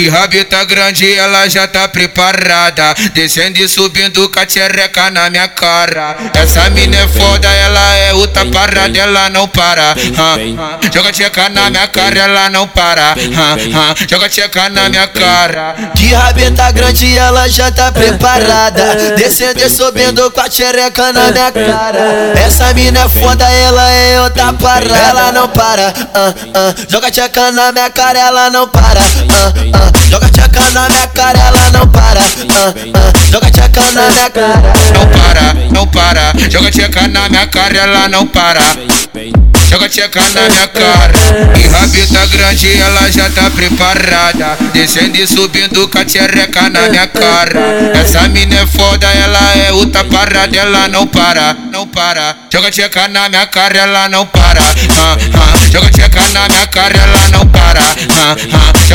Que rabita grande, ela já tá preparada. Descendo e subindo com a tchereca na minha cara. Essa mina é foda, ela é outra parada, ela não para. Joga tcheca na minha cara, ela não para. Joga tcheca na minha cara. Que rabita grande, ela já tá preparada. Descendo e subindo com a tchereca na minha cara. Essa mina é foda, ela é outra parada, ela não para. Joga tcheca na minha cara, ela não para. Joga tcheca na minha cara, ela não para. Joga tcheca na minha cara. Não para, não para. Joga tcheca na minha cara, ela não para. Joga tcheca na minha cara. E rabita grande, ela já tá preparada. Descendo e subindo com a tchereca na minha cara. Essa mina é foda, ela é outra parada, ela não para, não para. Joga tcheca na minha cara, ela não para. Joga tcheca na minha cara, ela não para.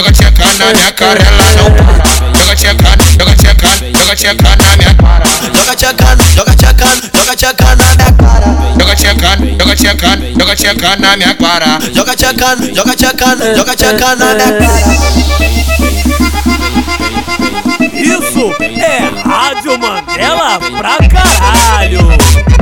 Joga tcheca na minha cara, ela não para. Joga tcheca, joga tcheca, joga tcheca na minha cara. Joga tcheca, joga tcheca, joga tcheca na minha cara. Joga tcheca, joga tcheca, joga tcheca na minha cara. Joga tcheca, joga tcheca, joga tcheca na minha cara. Isso é Rádio Mandela pra caralho!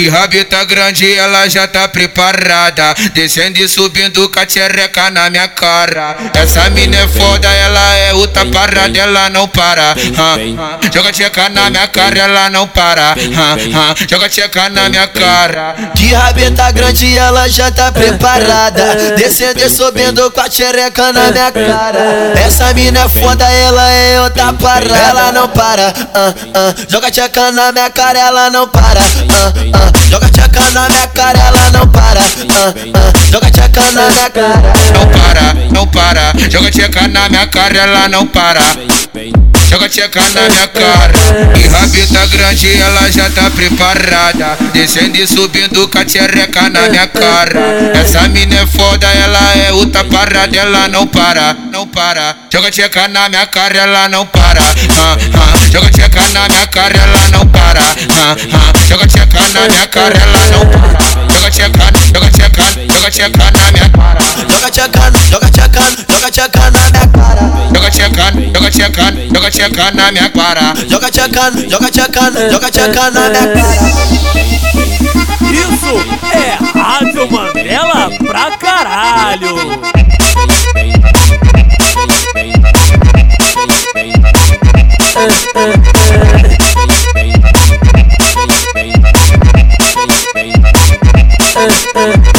Que rabita grande, ela já tá preparada. Descendo e subindo com a tchereca na minha cara. Essa mina é foda, ela é outra parada, ela não para. Joga tcheca na minha cara, ela não para. Joga tcheca na minha cara. Que rabita grande, ela já tá preparada. Descendo e subindo com a tchereca na minha cara. Essa mina é foda, ela é outra parada, ela não para. Joga tcheca na minha cara, ela não para. Joga tcheca na minha cara, ela não para. Joga tcheca na minha cara. Não para, não para. Joga tcheca na minha cara, ela não para. Joga tcheca na minha cara. E rabita grande, ela já tá preparada. Descendo e subindo com a tchereca na minha cara. Essa mina é foda, ela é outra parada, ela não para, não para. Joga tcheca na minha cara, ela não para. Joga tcheca na minha cara, ela não para. Joga tcheca na minha cara, ela não para. Joga tcheca, joga tcheca, joga tcheca na minha cara. Joga tcheca, joga tcheca, joga tcheca na joga tcheca na minha cara. Joga tcheca, joga tcheca, joga tcheca na minha cara. Isso é Rádio Mandela pra caralho! Uh, uh, uh.